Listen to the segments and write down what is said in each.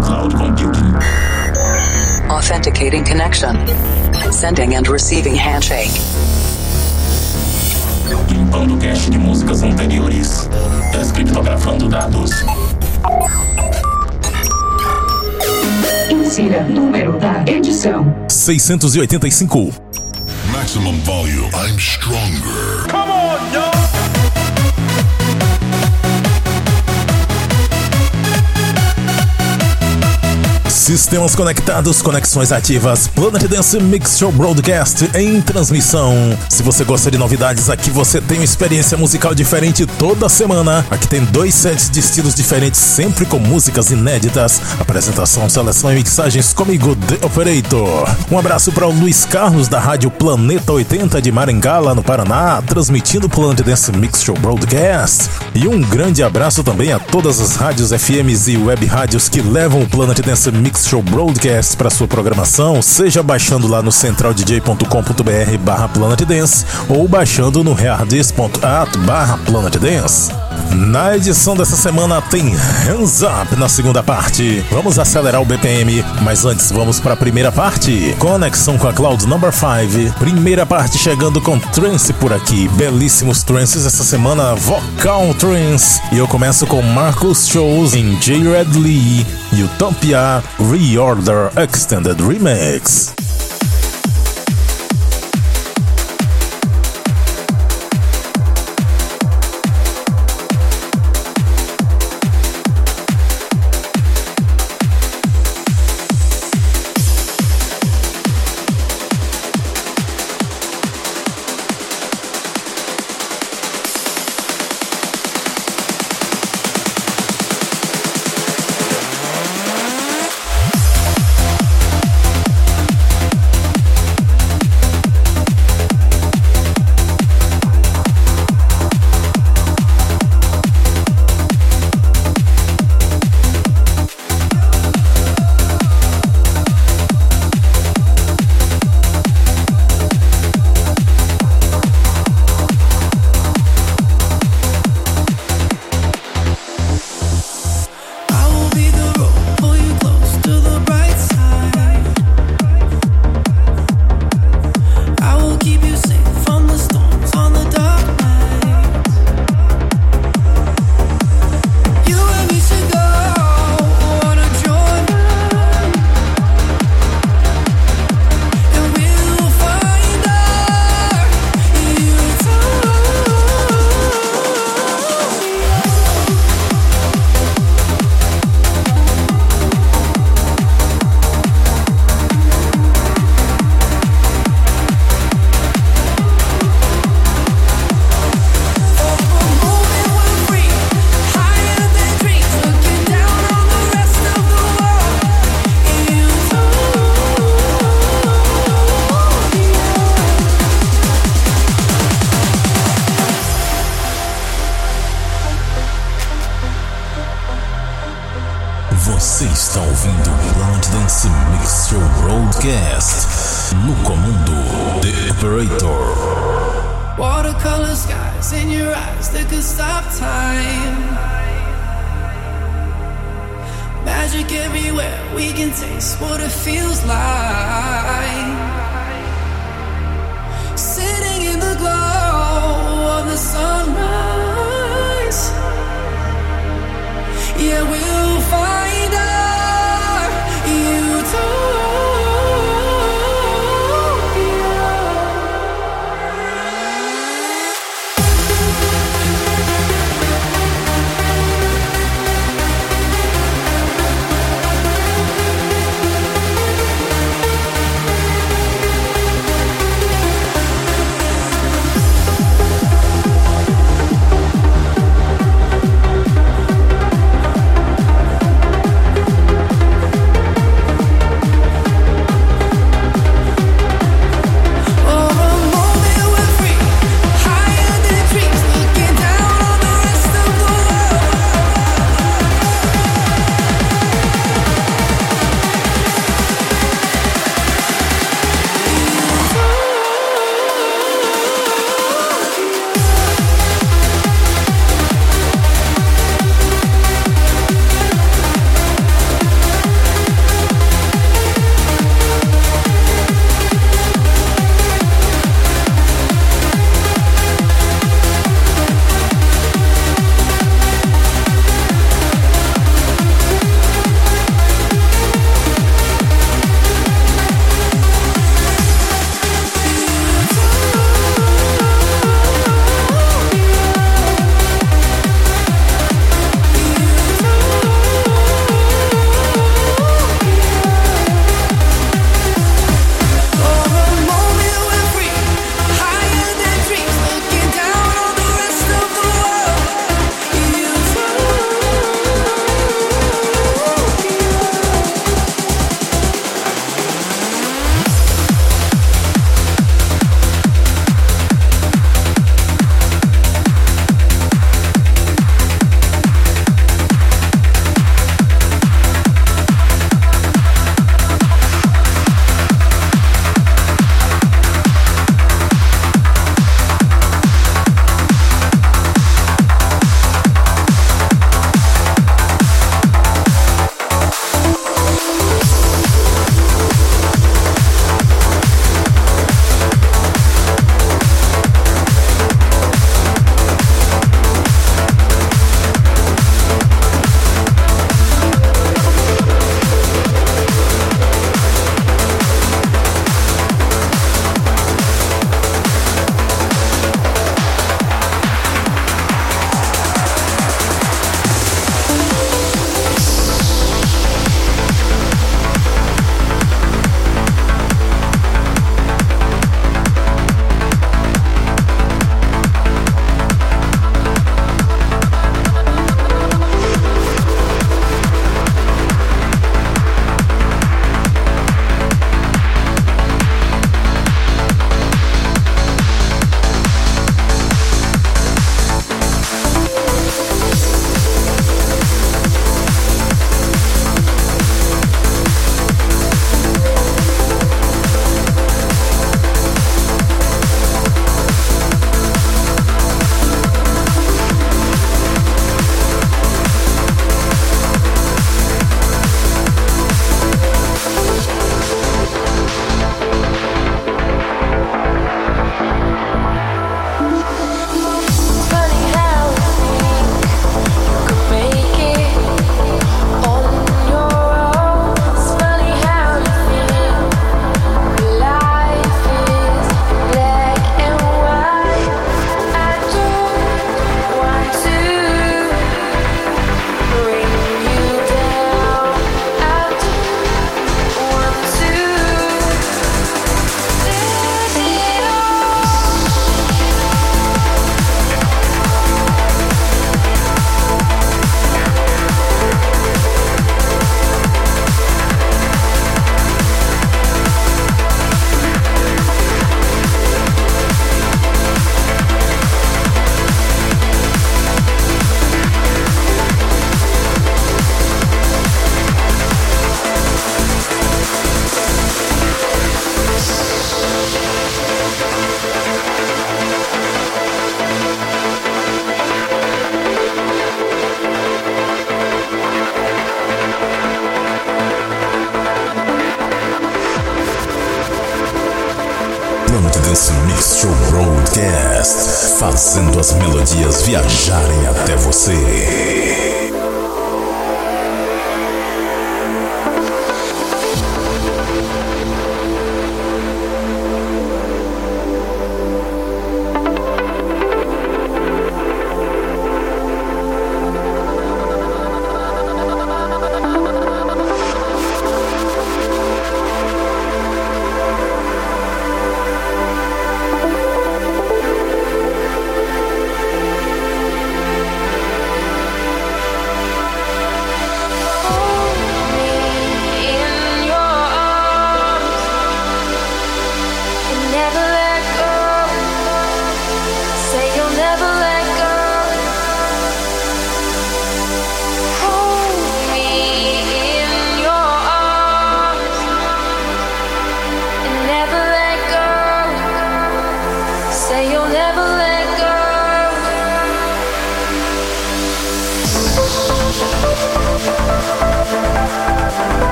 cloud computing. Authenticating connection. Sending and receiving handshake. Limpando cache de músicas anteriores. Descriptografando dados. Insira número da edição: 685. Maximum volume. I'm stronger. Come on, yo! Sistemas conectados, conexões ativas, Planet Dance Mix Show Broadcast em transmissão. Se você gosta de novidades, aqui você tem uma experiência musical diferente toda semana. Aqui tem dois sets de estilos diferentes, sempre com músicas inéditas. Apresentação, seleção e mixagens comigo, The Operator. Um abraço para o Luiz Carlos da Rádio Planeta 80 de Maringá, lá no Paraná, transmitindo o Planet Dance Mix Show Broadcast. E um grande abraço também a todas as rádios FMs e web rádios que levam o Planet Dance Mix Show Broadcast para sua programação, seja baixando lá no centraldj.com.br barra Planet Dance ou baixando no hardis.at barra Planet Dance. Na edição dessa semana tem Hands Up na segunda parte. Vamos acelerar o BPM, mas antes vamos para a primeira parte. Conexão com a Cloud Number 5. Primeira parte chegando com trance por aqui. Belíssimos trances essa semana, vocal trance. E eu começo com Marcus Shows em J. Red Lee, Utopia Reorder Extended Remix. No comando The Operator. Watercolor skies in your eyes that could stop time. Magic everywhere, we can taste what it feels like. Sitting in the glow of the sunrise. Yeah, we'll viajarem até você.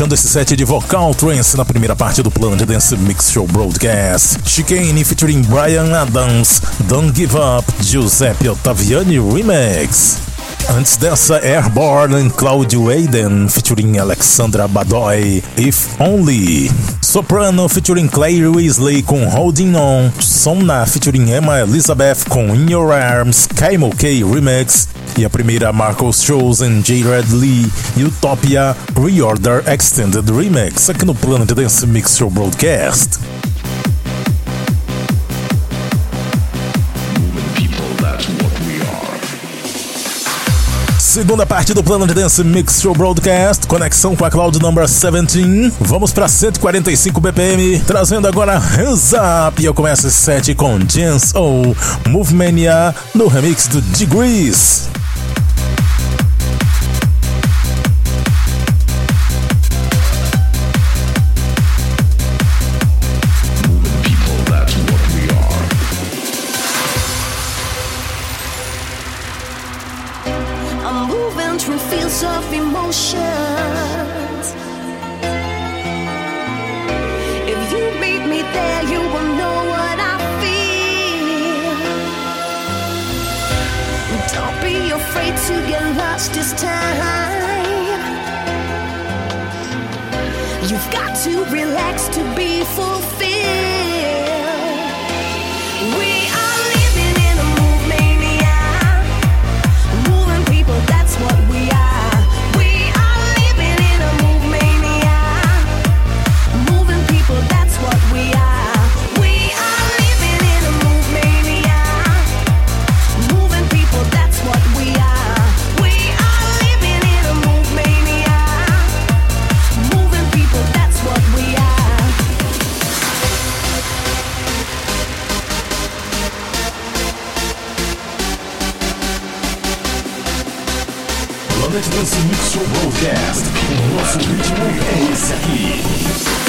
Fechando esse set de vocal trance na primeira parte do Planet Dance Mix Show Broadcast. Chicane featuring Brian Adams, Don't Give Up, Giuseppe Ottaviani Remix. Antes dessa, Airborne and Claudio Aiden featuring Alexandra Badoy, If Only. Soprano featuring Claire Weasley com Holding On. Somna featuring Emma Elizabeth com In Your Arms, Kaimo K Remix. E a primeira, Marcos Shows and J-Red Lee, Utopia Reorder Extended Remix, aqui no Planet Dance Mix Show Broadcast. Segunda parte do plano de Dance Mix Show Broadcast, conexão com a Cloud Number 17. Vamos para 145 BPM, trazendo agora Hands Up. E eu começo esse set com Jens O, Movemania, no remix do Degrees. of emotions. If you meet me there, you will know what I feel. Don't be afraid to get lost this time. You've got to relax to be fulfilled. Podcast. O nosso ritmo é esse aqui.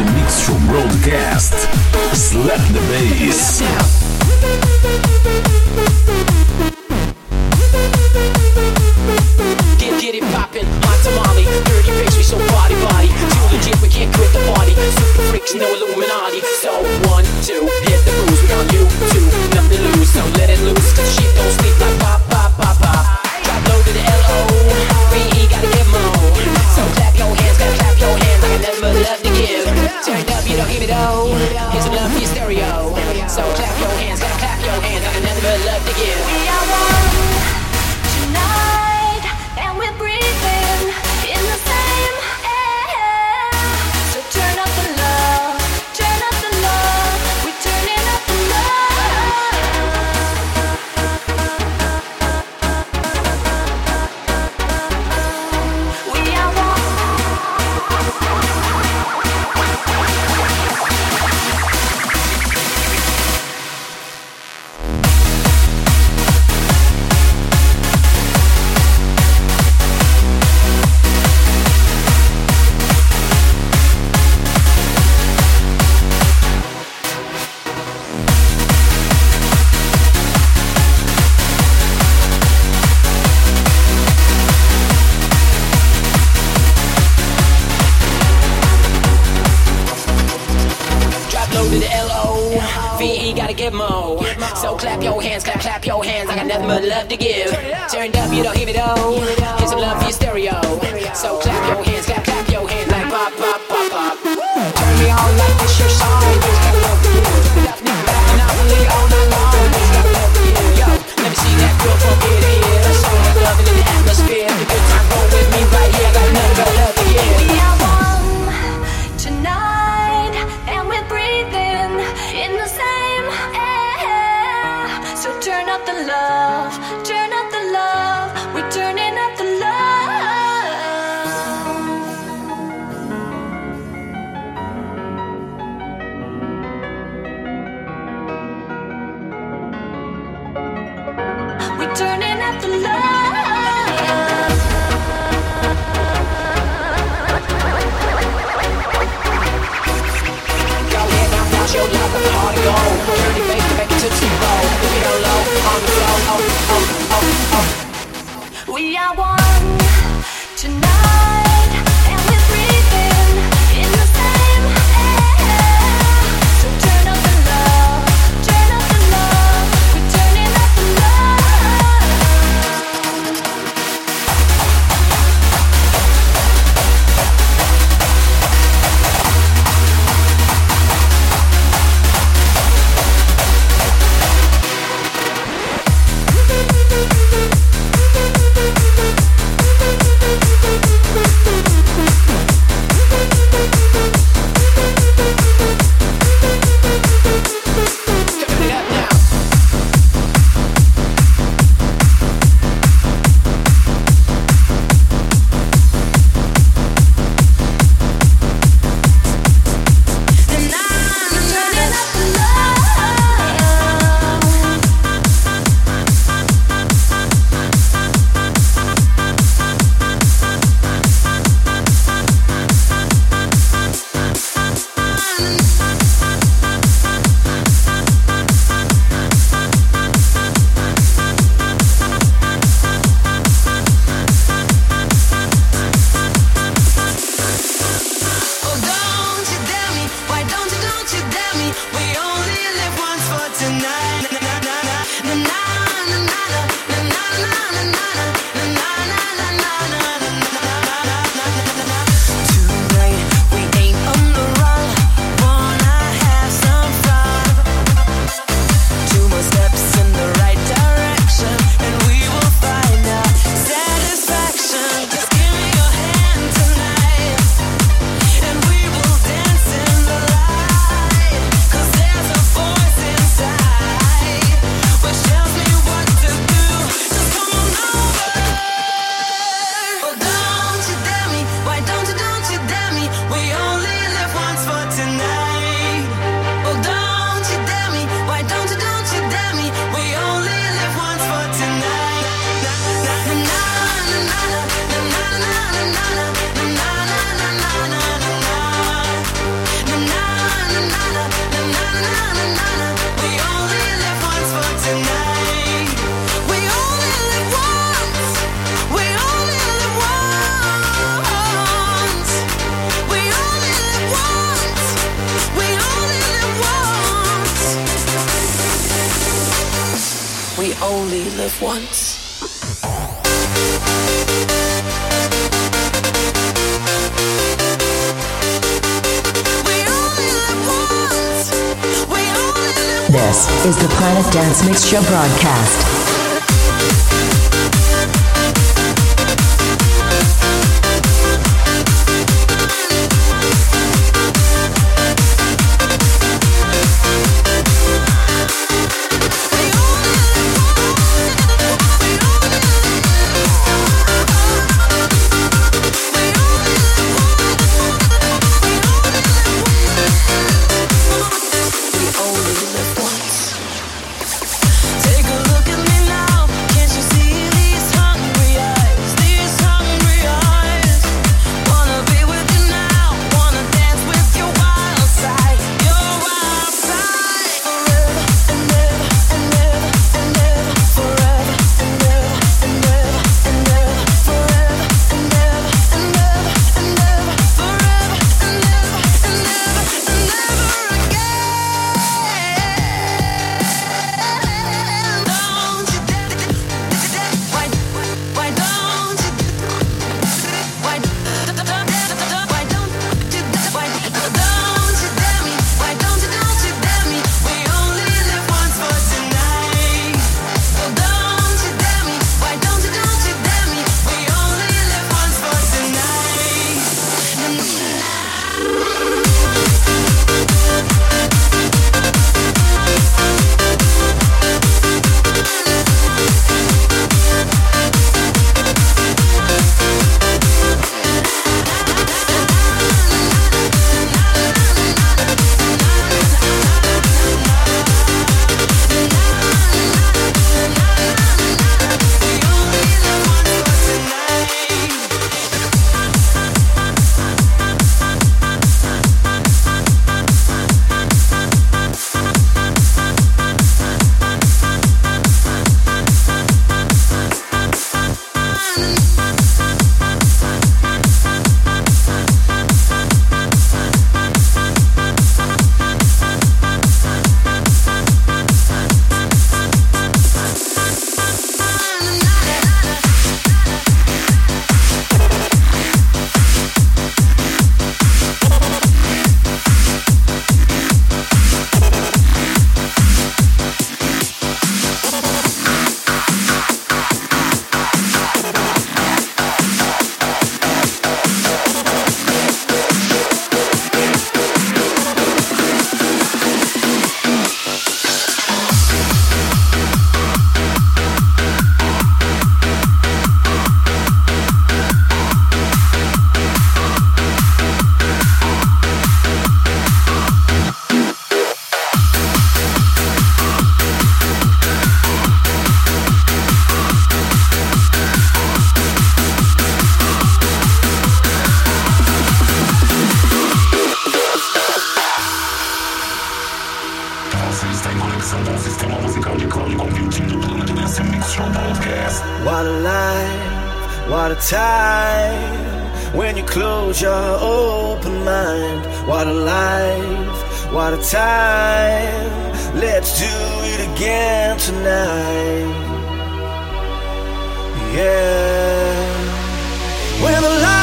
a mix show broadcast. Slap the bass. Get, get it poppin', hot tamale, dirty face. we so body body. Too legit, we can't quit the party. Super freaks, no Illuminati. So one, two, hit the booze, we on you, two. We only live once. This is the Planet Dance Mix Show broadcast. Close your open mind. What a life, what a time. Let's do it again tonight. Yeah. When the lights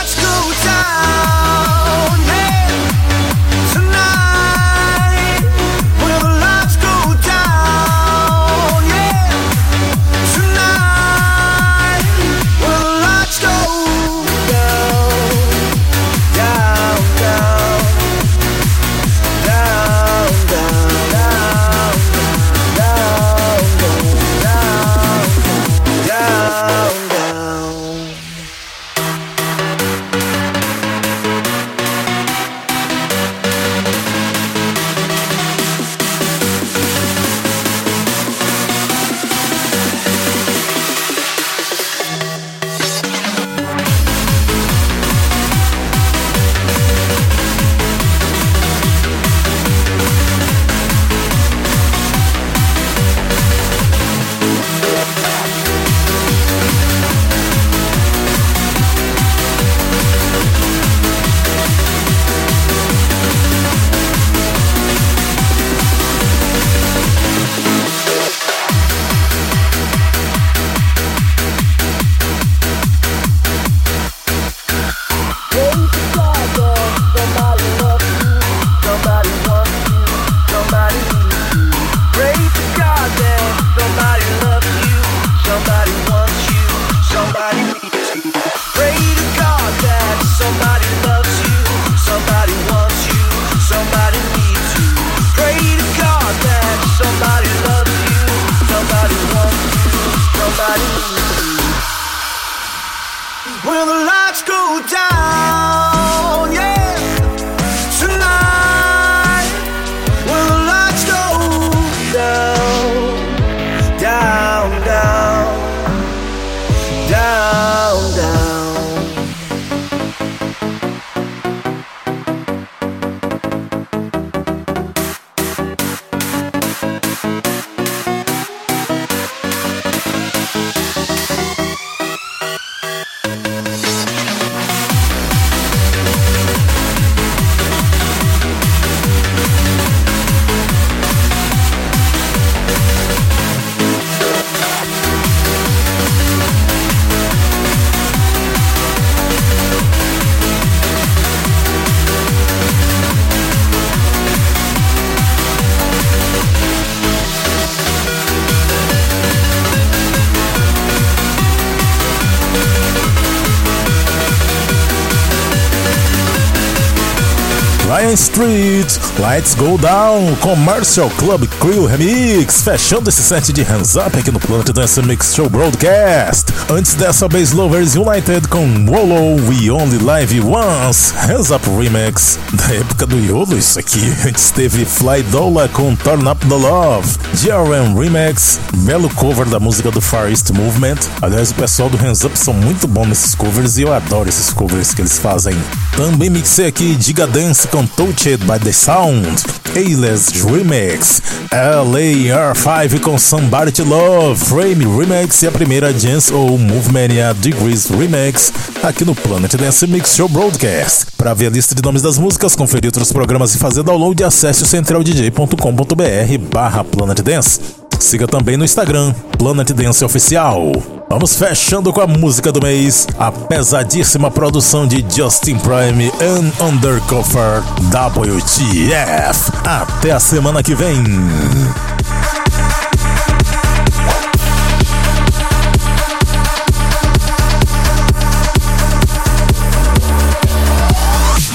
Lights Go Down, Commercial Club Crew Remix, fechando esse set de Hands Up aqui no Planet Dance Mix Show Broadcast. Antes dessa, Bass Lovers United com Wolo We Only Live Once, Hands Up Remix. Da época do Yolo, isso aqui. Antes teve Fly Dola com Turn Up the Love, GRM Remix, belo cover da música do Far East Movement. Aliás, o pessoal do Hands Up são muito bons nesses covers e eu adoro esses covers que eles fazem. Também mixei aqui Diga Dance com Touched by the Sound, A-Less Remix, LAR5 com Somebody to Love, Frame Remix e a primeira Dance ou Movemania Degrees Remix aqui no Planet Dance Mix Show Broadcast. Para ver a lista de nomes das músicas, conferir outros programas e fazer download, acesse o centraldj.com.br barra Planet Dance. Siga também no Instagram, Planet Dance Oficial. Vamos fechando com a música do mês, a pesadíssima produção de Justin Prime and Undercover WTF. Até a semana que vem.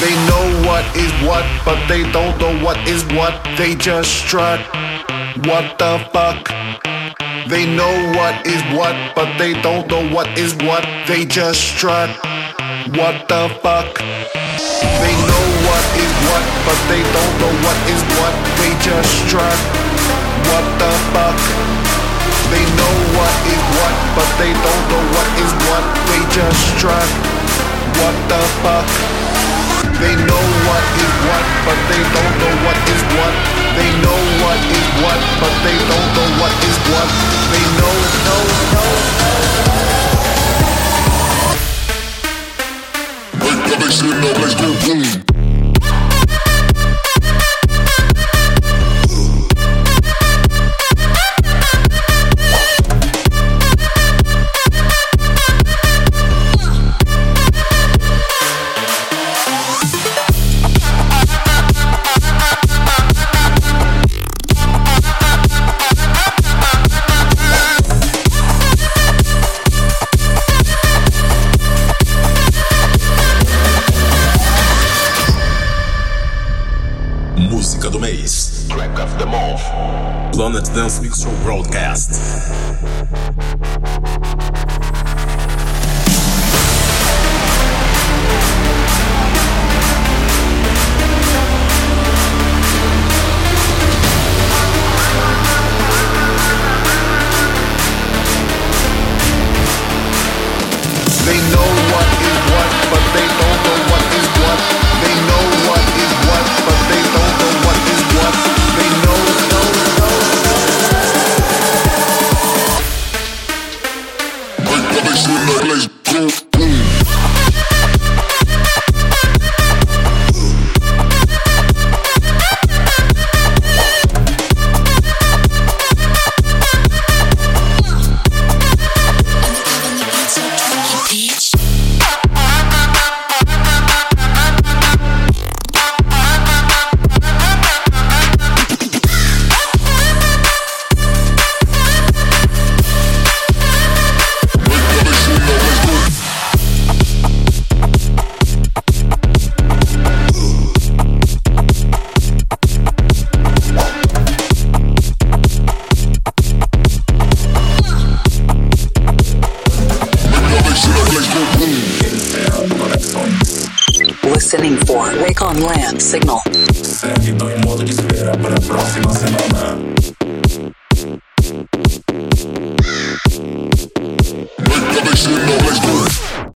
They know what is what, but they don't know what is what. They just strut. What the fuck? They know what is what, but they don't know what is what. They just strut. What the fuck? They know what is what, but they don't know what is what. They just strut. What the fuck? They know what is what, but they don't know what is what. They just strut. What the fuck? They know what is what, but they don't know what is what. They know what is what, but they don't know what is what. They know, know, know. Make the bass in go boom. Planet Dance Mix Show Broadcast.